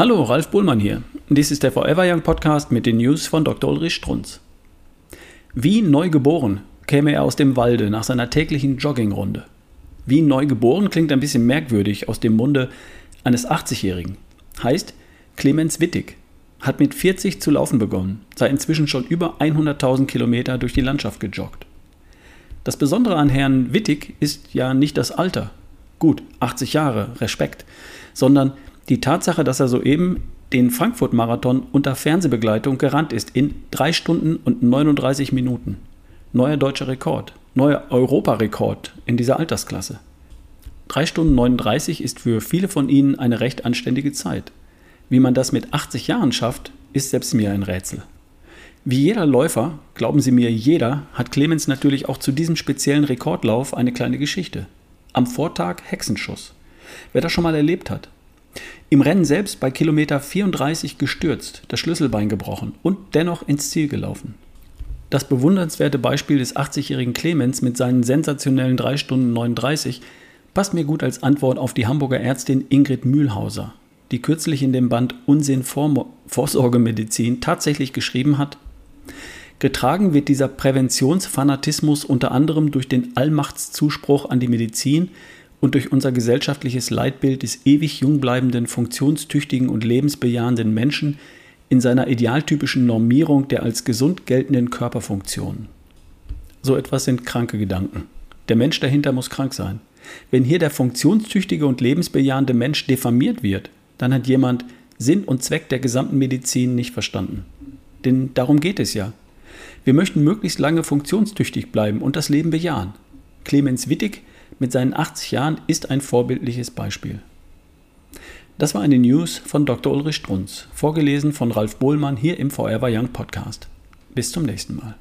Hallo, Ralf Bullmann hier. Dies ist der Forever Young Podcast mit den News von Dr. Ulrich Strunz. Wie neu geboren käme er aus dem Walde nach seiner täglichen Joggingrunde. Wie neu geboren klingt ein bisschen merkwürdig aus dem Munde eines 80-Jährigen. Heißt, Clemens Wittig hat mit 40 zu laufen begonnen, sei inzwischen schon über 100.000 Kilometer durch die Landschaft gejoggt. Das Besondere an Herrn Wittig ist ja nicht das Alter. Gut, 80 Jahre, Respekt. Sondern die Tatsache, dass er soeben den Frankfurt-Marathon unter Fernsehbegleitung gerannt ist in 3 Stunden und 39 Minuten. Neuer deutscher Rekord, neuer Europarekord in dieser Altersklasse. 3 Stunden 39 ist für viele von Ihnen eine recht anständige Zeit. Wie man das mit 80 Jahren schafft, ist selbst mir ein Rätsel. Wie jeder Läufer, glauben Sie mir, jeder, hat Clemens natürlich auch zu diesem speziellen Rekordlauf eine kleine Geschichte. Am Vortag Hexenschuss. Wer das schon mal erlebt hat. Im Rennen selbst bei Kilometer 34 gestürzt, das Schlüsselbein gebrochen und dennoch ins Ziel gelaufen. Das bewundernswerte Beispiel des 80-jährigen Clemens mit seinen sensationellen 3 Stunden 39 passt mir gut als Antwort auf die Hamburger Ärztin Ingrid Mühlhauser, die kürzlich in dem Band Unsinn Vorsorgemedizin tatsächlich geschrieben hat, Getragen wird dieser Präventionsfanatismus unter anderem durch den Allmachtszuspruch an die Medizin und durch unser gesellschaftliches Leitbild des ewig jungbleibenden, funktionstüchtigen und lebensbejahenden Menschen in seiner idealtypischen Normierung der als gesund geltenden Körperfunktionen. So etwas sind kranke Gedanken. Der Mensch dahinter muss krank sein. Wenn hier der funktionstüchtige und lebensbejahende Mensch diffamiert wird, dann hat jemand Sinn und Zweck der gesamten Medizin nicht verstanden. Denn darum geht es ja. Wir möchten möglichst lange funktionstüchtig bleiben und das Leben bejahen. Clemens Wittig mit seinen 80 Jahren ist ein vorbildliches Beispiel. Das war eine News von Dr. Ulrich Strunz, vorgelesen von Ralf Bohlmann hier im Forever Young Podcast. Bis zum nächsten Mal.